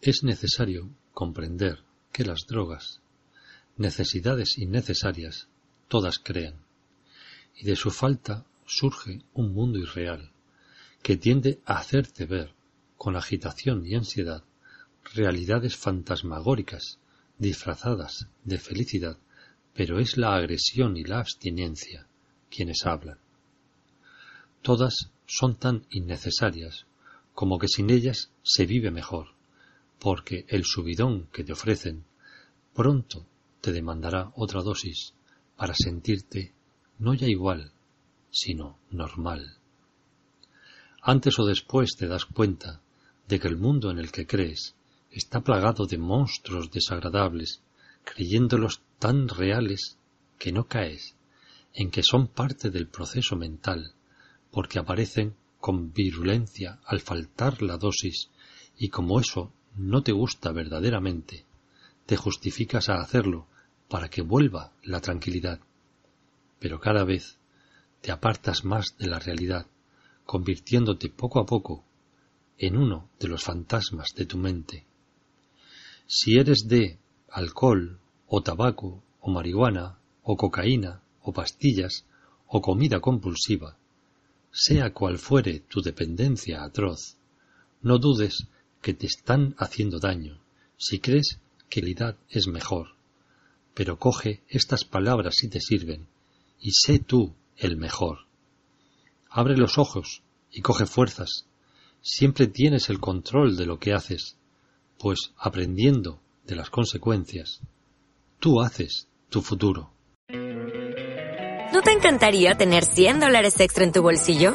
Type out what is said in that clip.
Es necesario comprender que las drogas, necesidades innecesarias, todas crean, y de su falta surge un mundo irreal, que tiende a hacerte ver, con agitación y ansiedad, realidades fantasmagóricas, disfrazadas de felicidad, pero es la agresión y la abstinencia quienes hablan. Todas son tan innecesarias como que sin ellas se vive mejor, porque el subidón que te ofrecen pronto te demandará otra dosis para sentirte no ya igual, sino normal. Antes o después te das cuenta de que el mundo en el que crees está plagado de monstruos desagradables, creyéndolos tan reales que no caes en que son parte del proceso mental, porque aparecen con virulencia al faltar la dosis y como eso no te gusta verdaderamente, te justificas a hacerlo para que vuelva la tranquilidad. Pero cada vez te apartas más de la realidad, convirtiéndote poco a poco en uno de los fantasmas de tu mente. Si eres de alcohol o tabaco o marihuana o cocaína o pastillas o comida compulsiva, sea cual fuere tu dependencia atroz, no dudes que te están haciendo daño si crees que la edad es mejor. Pero coge estas palabras si te sirven y sé tú el mejor. Abre los ojos y coge fuerzas. Siempre tienes el control de lo que haces, pues aprendiendo de las consecuencias, tú haces tu futuro. ¿No te encantaría tener 100 dólares extra en tu bolsillo?